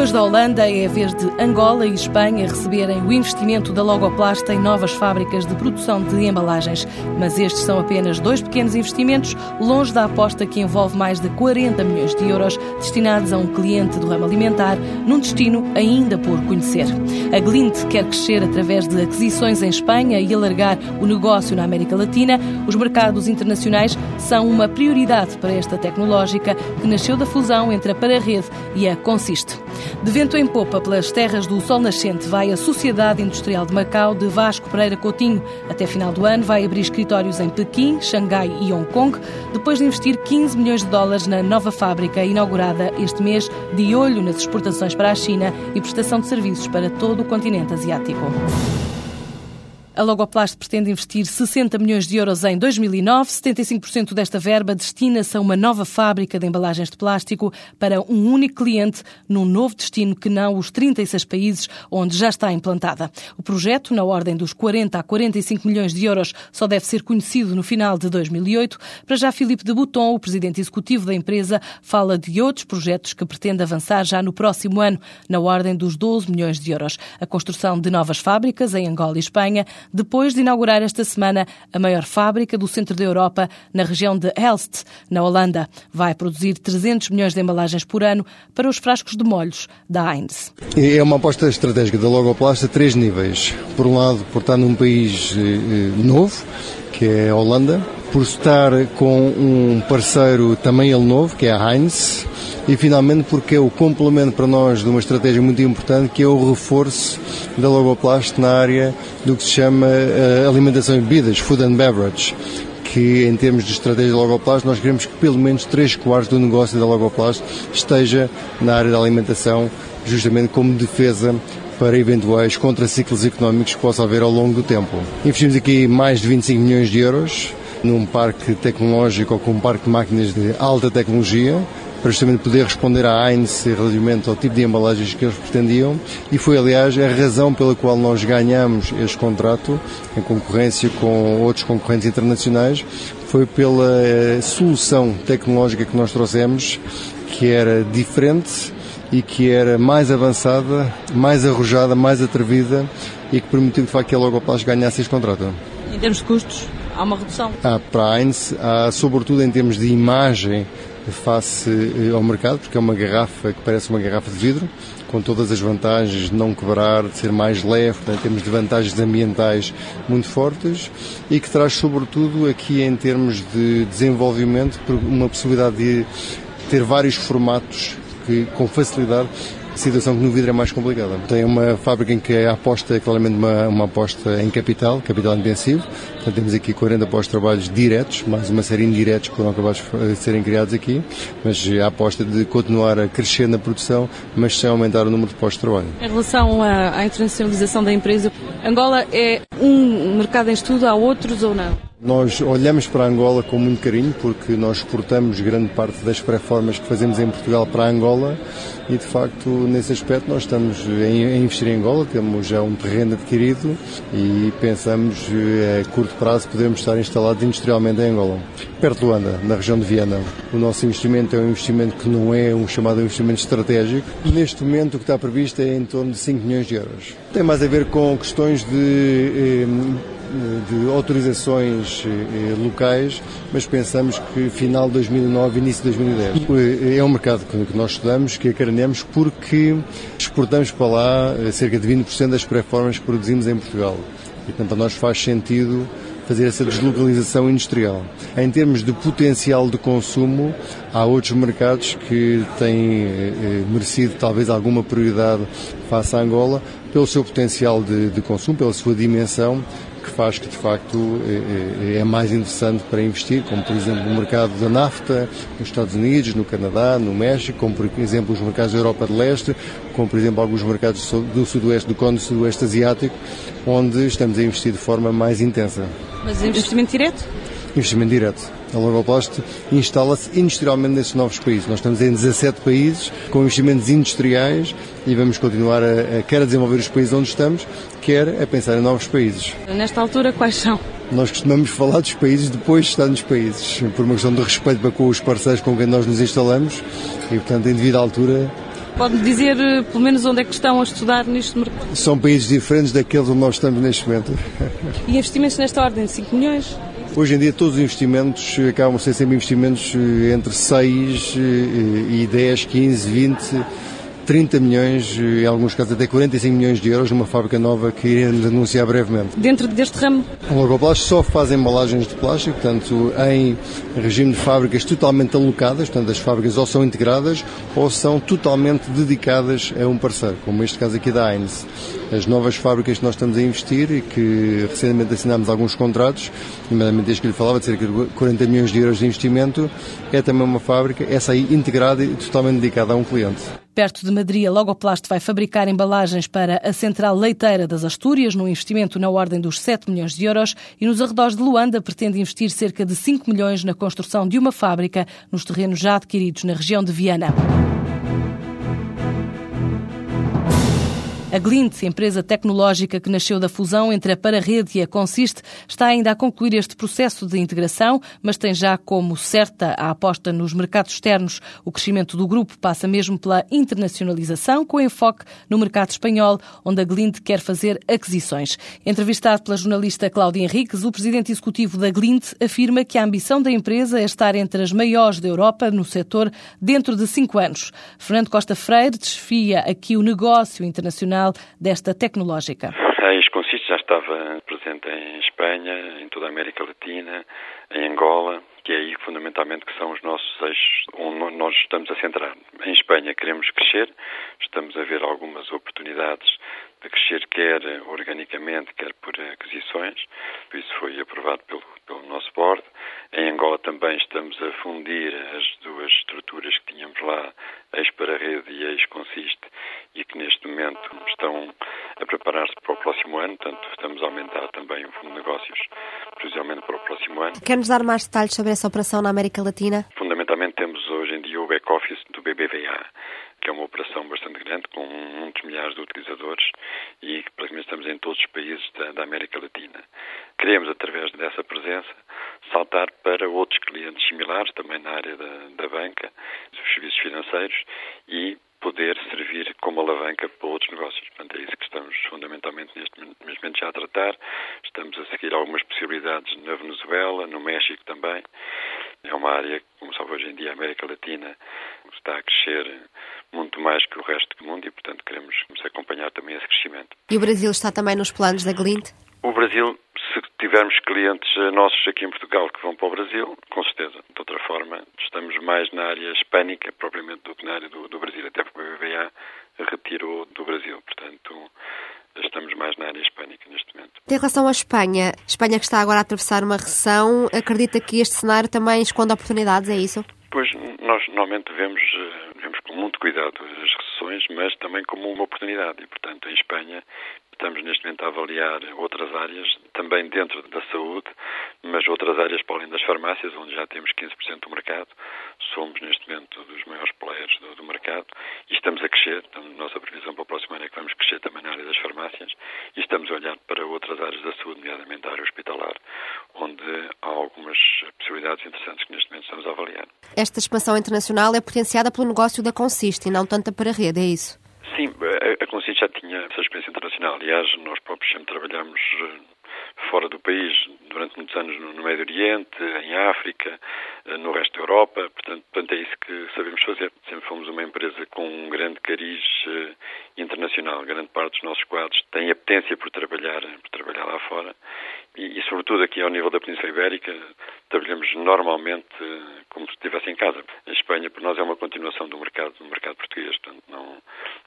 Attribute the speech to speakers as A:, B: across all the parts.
A: Depois da Holanda, é a vez de Angola e Espanha receberem o investimento da Logoplast em novas fábricas de produção de embalagens. Mas estes são apenas dois pequenos investimentos, longe da aposta que envolve mais de 40 milhões de euros destinados a um cliente do ramo alimentar, num destino ainda por conhecer. A Glint quer crescer através de aquisições em Espanha e alargar o negócio na América Latina. Os mercados internacionais são uma prioridade para esta tecnológica que nasceu da fusão entre a Pararrede e a Consiste. De vento em popa pelas terras do Sol Nascente vai a Sociedade Industrial de Macau de Vasco Pereira Coutinho. Até final do ano vai abrir escritórios em Pequim, Xangai e Hong Kong, depois de investir 15 milhões de dólares na nova fábrica inaugurada este mês, de olho nas exportações para a China e prestação de serviços para todo o continente asiático. A Logoplast pretende investir 60 milhões de euros em 2009. 75% desta verba destina-se a uma nova fábrica de embalagens de plástico para um único cliente num novo destino que não os 36 países onde já está implantada. O projeto, na ordem dos 40 a 45 milhões de euros, só deve ser conhecido no final de 2008. Para já, Filipe de Bouton, o presidente executivo da empresa, fala de outros projetos que pretende avançar já no próximo ano, na ordem dos 12 milhões de euros. A construção de novas fábricas em Angola e Espanha, depois de inaugurar esta semana a maior fábrica do centro da Europa, na região de Elst, na Holanda. Vai produzir 300 milhões de embalagens por ano para os frascos de molhos da Heinz.
B: É uma aposta estratégica da Logoplast a três níveis. Por um lado, por estar num país eh, eh, novo, que é a Holanda, por estar com um parceiro também ele novo, que é a Heinz, e finalmente porque é o complemento para nós de uma estratégia muito importante que é o reforço da Logoplast na área do que se chama uh, alimentação e bebidas, food and beverage que em termos de estratégia da Logoplast nós queremos que pelo menos 3 quartos do negócio da Logoplast esteja na área da alimentação, justamente como defesa para eventuais contraciclos económicos que possa haver ao longo do tempo. Investimos aqui mais de 25 milhões de euros num parque tecnológico ou com um parque de máquinas de alta tecnologia, para justamente poder responder à Heinz relativamente ao tipo de embalagens que eles pretendiam e foi, aliás, a razão pela qual nós ganhamos este contrato em concorrência com outros concorrentes internacionais, foi pela eh, solução tecnológica que nós trouxemos, que era diferente e que era mais avançada, mais arrojada, mais atrevida e que permitiu de facto que a Logoplast ganhasse este contrato.
A: Em termos de custos, há uma redução?
B: Há para a há sobretudo em termos de imagem face eh, ao mercado, porque é uma garrafa que parece uma garrafa de vidro, com todas as vantagens de não quebrar, de ser mais leve, portanto, temos de vantagens ambientais muito fortes e que traz sobretudo aqui em termos de desenvolvimento uma possibilidade de ter vários formatos que com facilidade situação que no vidro é mais complicada. Tem uma fábrica em que a aposta é claramente uma, uma aposta em capital, capital intensivo. Portanto, temos aqui 40 pós-trabalhos diretos, mais uma série indiretos que foram acabados de serem criados aqui, mas a aposta de continuar a crescer na produção, mas sem aumentar o número de pós-trabalho.
A: Em relação à, à internacionalização da empresa, Angola é um mercado em estudo, há outros ou não?
B: Nós olhamos para Angola com muito carinho porque nós exportamos grande parte das pré-formas que fazemos em Portugal para Angola e de facto nesse aspecto nós estamos a investir em Angola, temos já um terreno adquirido e pensamos eh, a curto prazo podermos estar instalados industrialmente em Angola. Perto de Luanda, na região de Viana. O nosso investimento é um investimento que não é um chamado investimento estratégico. Neste momento o que está previsto é em torno de 5 milhões de euros. Tem mais a ver com questões de eh, de autorizações eh, locais, mas pensamos que final de 2009, início de 2010. É um mercado que nós estudamos, que acarinhamos, porque exportamos para lá eh, cerca de 20% das pré-formas que produzimos em Portugal. E, portanto, para nós faz sentido fazer essa deslocalização industrial. Em termos de potencial de consumo, há outros mercados que têm eh, merecido talvez alguma prioridade face à Angola, pelo seu potencial de, de consumo, pela sua dimensão, que faz que de facto é, é, é, mais interessante para investir, como por exemplo o mercado da nafta nos Estados Unidos, no Canadá, no México, como por exemplo os mercados da Europa de Leste, como por exemplo alguns mercados do Sudoeste, do Cone Sudoeste Asiático, onde estamos a investir de forma mais intensa.
A: Mas investimento direto?
B: Investimento direto. A Logoplast instala-se industrialmente nesses novos países. Nós estamos em 17 países com investimentos industriais e vamos continuar a, a quer a desenvolver os países onde estamos, quer a pensar em novos países.
A: Nesta altura, quais são?
B: Nós costumamos falar dos países depois de estar nos países, por uma questão de respeito para com os parceiros com quem nós nos instalamos e, portanto, em devida altura,
A: Pode-me dizer, eh, pelo menos, onde é que estão a estudar neste mercado?
B: São países diferentes daqueles onde nós estamos neste momento.
A: E investimentos nesta ordem de 5 milhões?
B: Hoje em dia todos os investimentos acabam por ser sempre investimentos eh, entre 6 eh, e 10, 15, 20 30 milhões, em alguns casos até 45 milhões de euros numa fábrica nova que iremos anunciar brevemente.
A: Dentro deste ramo?
B: A Logoplast só faz embalagens de plástico, portanto, em regime de fábricas totalmente alocadas, portanto, as fábricas ou são integradas ou são totalmente dedicadas a um parceiro, como este caso aqui da Heinz. As novas fábricas que nós estamos a investir e que recentemente assinámos alguns contratos, nomeadamente este que lhe falava, de cerca de 40 milhões de euros de investimento, é também uma fábrica, essa aí integrada e totalmente dedicada a um cliente.
A: Perto de Madrid, a Logoplast vai fabricar embalagens para a central leiteira das Astúrias, num investimento na ordem dos 7 milhões de euros, e nos arredores de Luanda pretende investir cerca de 5 milhões na construção de uma fábrica nos terrenos já adquiridos na região de Viana. A Glint, empresa tecnológica que nasceu da fusão entre a Pararrede e a Consiste, está ainda a concluir este processo de integração, mas tem já como certa a aposta nos mercados externos. O crescimento do grupo passa mesmo pela internacionalização, com enfoque no mercado espanhol, onde a Glint quer fazer aquisições. Entrevistado pela jornalista Cláudia Henriques, o presidente executivo da Glint afirma que a ambição da empresa é estar entre as maiores da Europa no setor dentro de cinco anos. Fernando Costa Freire desfia aqui o negócio internacional desta tecnológica?
C: A Esconsiste já estava presente em Espanha, em toda a América Latina, em Angola, que é aí fundamentalmente que são os nossos eixos onde nós estamos a centrar. Em Espanha queremos crescer, estamos a ver algumas oportunidades de crescer quer organicamente, quer por aquisições. Isso foi aprovado pelo, pelo nosso board. Em Angola também estamos a fundir as duas estruturas que tínhamos lá, ex para a rede e ex consiste, e que neste momento estão a preparar-se para o próximo ano. Portanto, estamos a aumentar também o fundo de negócios, precisamente para o próximo ano.
D: Quer-nos dar mais detalhes sobre essa operação na América Latina?
C: Fundamentalmente temos hoje em dia o back-office do BBVA que é uma operação bastante grande, com muitos milhares de utilizadores e que praticamente estamos em todos os países da, da América Latina. Queremos, através dessa presença, saltar para outros clientes similares, também na área da, da banca, dos serviços financeiros e poder servir como alavanca para outros negócios. Portanto, é isso que estamos fundamentalmente neste momento já a tratar. Estamos a seguir algumas possibilidades na Venezuela, no México também. É uma área, como sabe hoje em dia, a América Latina está a crescer muito mais que o resto do mundo e, portanto, queremos acompanhar também esse crescimento.
D: E o Brasil está também nos planos da Glint?
C: O Brasil, se tivermos clientes nossos aqui em Portugal que vão para o Brasil, com certeza. Outra forma, estamos mais na área hispânica, propriamente, do que na área do, do Brasil, até porque o BBVA retirou do Brasil. Portanto, estamos mais na área hispânica neste momento.
D: Em relação à Espanha, Espanha que está agora a atravessar uma recessão, acredita que este cenário também esconde oportunidades, é isso?
C: Pois, nós normalmente vemos, eh, vemos com muito cuidado as recessões, mas também como uma oportunidade. E, portanto, em Espanha estamos neste momento a avaliar outras áreas, também dentro da saúde, mas outras áreas para além das farmácias, onde já temos 15% do mercado. Somos neste momento dos maiores players do, do mercado e estamos a crescer. Então, nossa previsão para o próximo ano é que vamos crescer também na área das farmácias e estamos a olhar para outras áreas da saúde, nomeadamente a área hospitalar, onde há algumas possibilidades interessantes que neste momento estamos a avaliar.
D: Esta expansão internacional é potenciada pelo negócio da Consiste e não tanto para a rede, é isso?
C: Sim, a, Consiste já tinha essa experiência internacional. Aliás, nós próprios sempre trabalhamos eh, fora do país, durante muitos anos no Médio Oriente, em África, eh, no resto da Europa. Portanto, portanto, é isso que sabemos fazer. Sempre fomos uma empresa com um grande cariz eh, internacional. Grande parte dos nossos quadros tem apetência por trabalhar, por trabalhar lá fora. E, e, sobretudo aqui ao nível da Península Ibérica, trabalhamos normalmente como se estivesse em casa. A Espanha, por nós, é uma continuação do mercado, do mercado português. Portanto, não,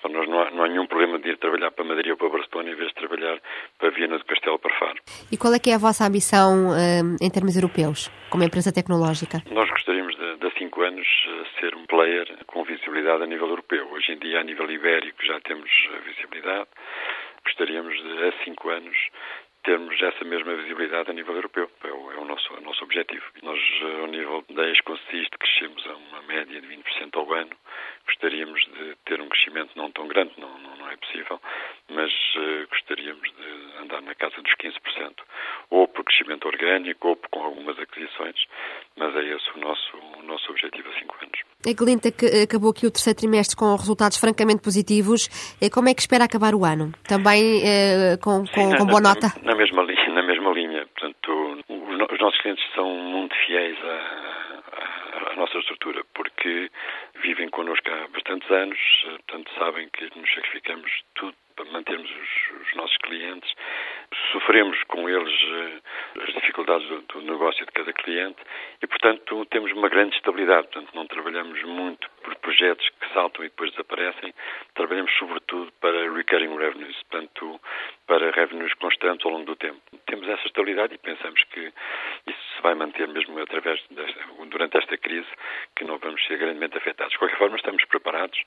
C: para nós não há, não há nenhum problema de ir trabalhar para Madrid ou para Barcelona em vez de trabalhar para Viena do Castelo para Faro.
D: E qual é que é a vossa ambição um, em termos europeus, como empresa tecnológica?
C: Nós gostaríamos de, de há cinco anos eh, ser um player com visibilidade a nível europeu. Hoje em dia, a nível ibérico, já temos visibilidade. Gostaríamos de, há cinco anos, termos essa mesma visibilidade a nível europeu. É o, é o nosso, o nosso objetivo. Nós, eh, ao nível da ex-consiste, crescemos a uma média de 20% ao ano. Gostaríamos de ter um crescimento não tão grande, não, não, não é possível, mas uh, gostaríamos de andar na casa dos 15%, ou por crescimento orgânico, ou com algumas aquisições, mas é esse o nosso, o nosso objetivo a cinco anos.
D: A Glinta acabou aqui o terceiro trimestre com resultados francamente positivos. Como é que espera acabar o ano? Também eh, com, com, Sim, com boa
C: na,
D: nota?
C: Na mesma linha, na mesma linha. Portanto, os, os nossos clientes são muito fiéis à, à nossa estrutura, porque vivem connosco há bastantes anos, portanto sabem que nos sacrificamos tudo para mantermos os, os nossos clientes. Sofremos com eles uh, as dificuldades do, do, negócio de cada cliente e, portanto, temos uma grande estabilidade. Portanto, não trabalhamos muito por projetos que saltam e depois desaparecem. Trabalhamos, sobretudo, para recurring revenues, portanto, para revenues constantes ao longo do tempo. Temos essa estabilidade e pensamos que isso se vai manter mesmo através desta, durante esta crise, que não vamos ser grandemente afetados. De qualquer forma, estamos preparados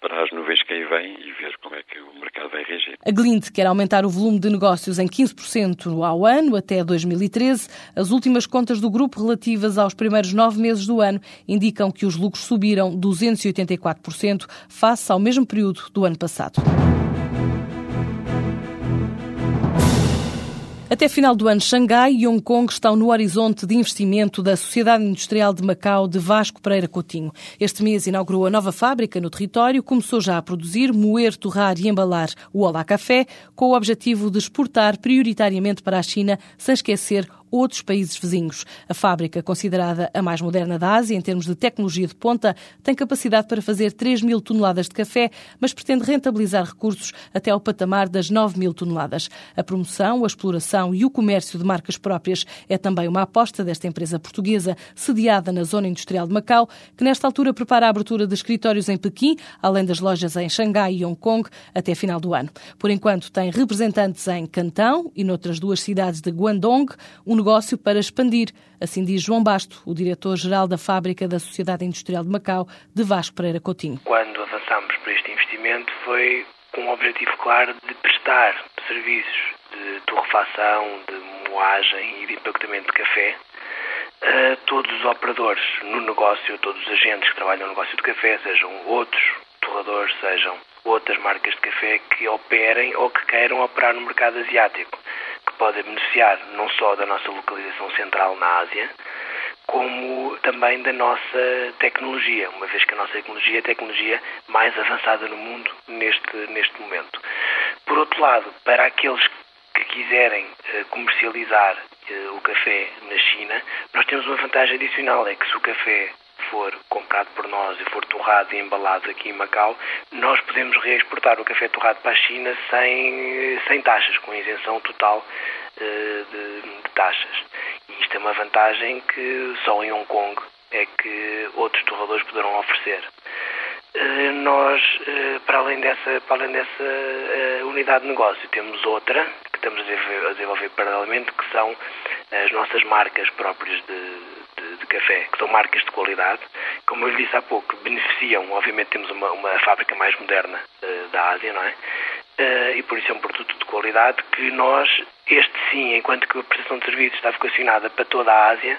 C: para as nuvens que aí vêm e ver como é que o mercado vai reagir.
A: A Glint quer aumentar o volume de negócios em 15% ao ano até 2013. As últimas contas do grupo relativas aos primeiros nove meses do ano indicam que os lucros subiram 284% face ao mesmo período do ano passado. Até final do ano, Xangai e Hong Kong estão no horizonte de investimento da Sociedade Industrial de Macau de Vasco Pereira Coutinho. Este mês inaugurou a nova fábrica no território, começou já a produzir, moer, torrar e embalar o Olá Café, com o objetivo de exportar prioritariamente para a China, sem esquecer outros países vizinhos. A fábrica, considerada a mais moderna da Ásia em termos de tecnologia de ponta, tem capacidade para fazer 3 mil toneladas de café, mas pretende rentabilizar recursos até ao patamar das 9 mil toneladas. A promoção, a exploração e o comércio de marcas próprias é também uma aposta desta empresa portuguesa, sediada na zona industrial de Macau, que nesta altura prepara a abertura de escritórios em Pequim, além das lojas em Xangai e Hong Kong, até final do ano. Por enquanto, tem representantes em Cantão e noutras duas cidades de Guangdong, um negócio para expandir. Assim diz João Basto, o diretor-geral da fábrica da Sociedade Industrial de Macau, de Vasco Pereira Coutinho.
E: Quando avançámos para este investimento foi com o objetivo claro de prestar serviços de torrefação, de moagem e de impactamento de café a todos os operadores no negócio, todos os agentes que trabalham no negócio de café, sejam outros torradores, sejam outras marcas de café que operem ou que queiram operar no mercado asiático podem beneficiar não só da nossa localização central na Ásia, como também da nossa tecnologia, uma vez que a nossa tecnologia é a tecnologia mais avançada no mundo neste, neste momento. Por outro lado, para aqueles que quiserem uh, comercializar uh, o café na China, nós temos uma vantagem adicional, é que se o café for comprado por nós e for torrado e embalado aqui em Macau, nós podemos reexportar o café torrado para a China sem, sem taxas, com isenção total uh, de, de taxas. E isto é uma vantagem que só em Hong Kong é que outros torradores poderão oferecer. Uh, nós, uh, para além dessa, para além dessa unidade de negócio, temos outra estamos a desenvolver, paralelamente, que são as nossas marcas próprias de, de, de, café, que são marcas de qualidade. Como eu lhe disse há pouco, beneficiam, obviamente temos uma, uma fábrica mais moderna uh, da Ásia, não é? Uh, e por isso é um produto de qualidade que nós, este sim, enquanto que a prestação de serviços está vocacionada para toda a Ásia,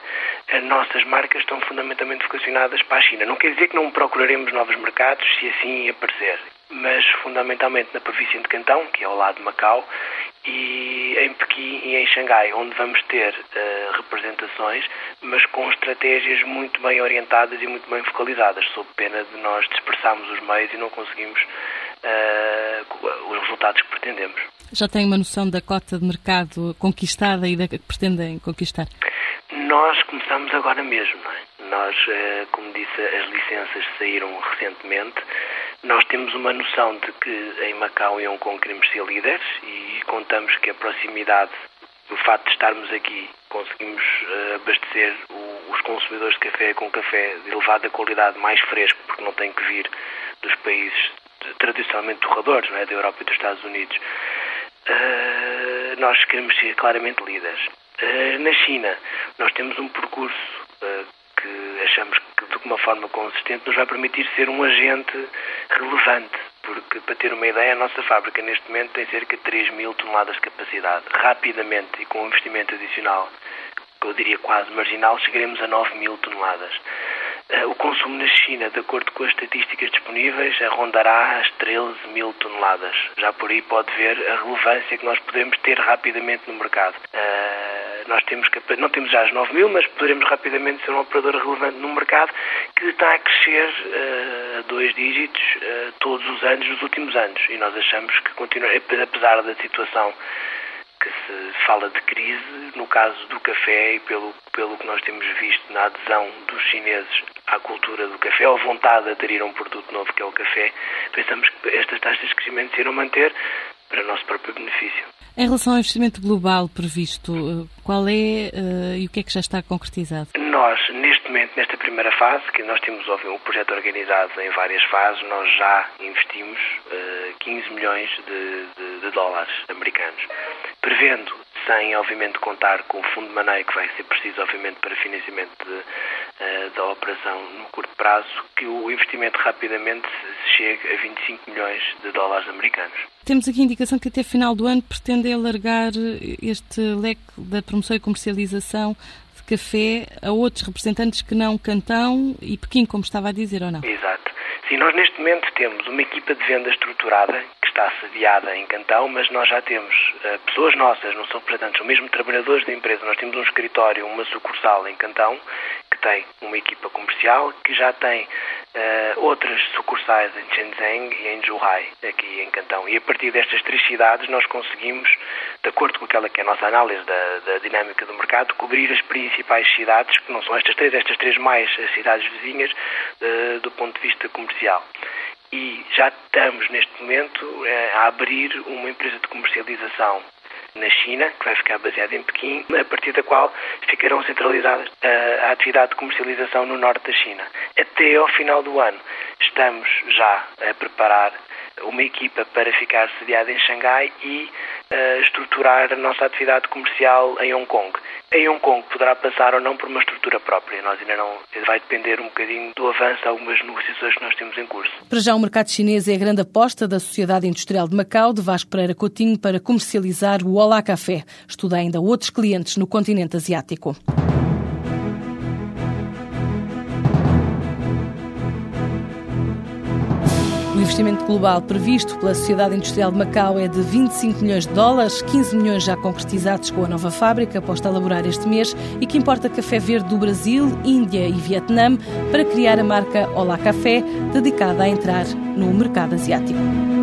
E: as nossas marcas estão fundamentalmente vocacionadas para a China. Não quer dizer que não procuraremos novos mercados se assim aparecer, mas fundamentalmente na província de Cantão, que é ao lado de Macau, e em Pequim e em Xangai, onde vamos ter uh, representações, mas com estratégias muito bem orientadas e muito bem focalizadas, sob pena de nós dispersarmos os meios e não conseguimos uh, os resultados que pretendemos.
A: Já tem uma noção da cota de mercado conquistada e da que pretendem conquistar?
E: Nós começamos agora mesmo, não é? Nós, uh, como disse, as licenças saíram recentemente. Nós temos uma noção de que em Macau e Hong Kong queremos ser líderes e contamos que a proximidade, o facto de estarmos aqui, conseguimos uh, abastecer os consumidores de café com café de elevada qualidade, mais fresco, porque não tem que vir dos países tradicionalmente torradores, não é? da Europa e dos Estados Unidos. Uh, nós queremos ser claramente líderes. Uh, na China, nós temos um percurso que achamos que de uma forma consistente nos vai permitir ser um agente relevante, porque para ter uma ideia, a nossa fábrica neste momento tem cerca de 3 mil toneladas de capacidade. Rapidamente e com um investimento adicional, que eu diria quase marginal, chegaremos a 9 mil toneladas. Eh, o consumo na China, de acordo com as estatísticas disponíveis, rondará as 13 mil toneladas. Já por aí pode ver a relevância que nós podemos ter rapidamente no mercado. Uh, nós temos não temos já as 9 mil, mas poderemos rapidamente ser um operador relevante no mercado que está a crescer a dois dígitos todos os anos, nos últimos anos. E nós achamos que continua, apesar da situação que se fala de crise, no caso do café e pelo, pelo que nós temos visto na adesão dos chineses à cultura do café, ou vontade de aderir a um produto novo que é o café, pensamos que estas taxas de crescimento se irão manter para o nosso próprio benefício.
A: Em relação ao investimento global previsto, eh, qual é uh, e o que é que já está concretizado?
E: Nós, neste momento, nesta primeira fase, que nós temos o projeto organizado em várias fases, nós já investimos uh, 15 milhões de, de, de dólares americanos prevendo, sem obviamente contar com o fundo de maneio que vai ser preciso obviamente para financiamento de, da operação no curto prazo, que o investimento rapidamente chegue a 25 milhões de dólares americanos.
A: Temos aqui a indicação que até final do ano pretende alargar este leque da promoção e comercialização de café a outros representantes que não Cantão e Pequim, como estava a dizer, ou não?
E: Exato. Sim, nós neste momento temos uma equipa de venda estruturada está sediada em Cantão, mas nós já temos uh, pessoas nossas, não são representantes, são mesmo trabalhadores da empresa. Nós temos um escritório, uma sucursal em Cantão, que tem uma equipa comercial, que já tem uh, outras sucursais em Shenzhen e em Zhuhai, aqui em Cantão. E a partir destas três cidades nós conseguimos, de acordo com aquela que é a nossa análise da, da dinâmica do mercado, cobrir as principais cidades, que não são estas três, estas três mais as cidades vizinhas, uh, do ponto de vista comercial e já estamos neste momento eh, a abrir uma empresa de comercialização na China, que vai ficar baseada em Pequim, a partir da qual ficarão centralizadas eh, a atividade de comercialização no norte da China. Até ao final do ano estamos já a preparar uma equipa para ficar sediada em Xangai e estruturar a nossa atividade comercial em Hong Kong. Em Hong Kong poderá passar ou não por uma estrutura própria. Nós ainda não. Vai depender um bocadinho do avanço de algumas negociações que nós temos em curso.
A: Para já, o mercado chinês é a grande aposta da Sociedade Industrial de Macau, de Vasco Pereira Coutinho, para comercializar o Olá Café. Estuda ainda outros clientes no continente asiático. Investimento global previsto pela Sociedade Industrial de Macau é de 25 milhões de dólares, 15 milhões já concretizados com a nova fábrica posta a elaborar este mês e que importa café verde do Brasil, Índia e Vietnã para criar a marca Olá Café, dedicada a entrar no mercado asiático.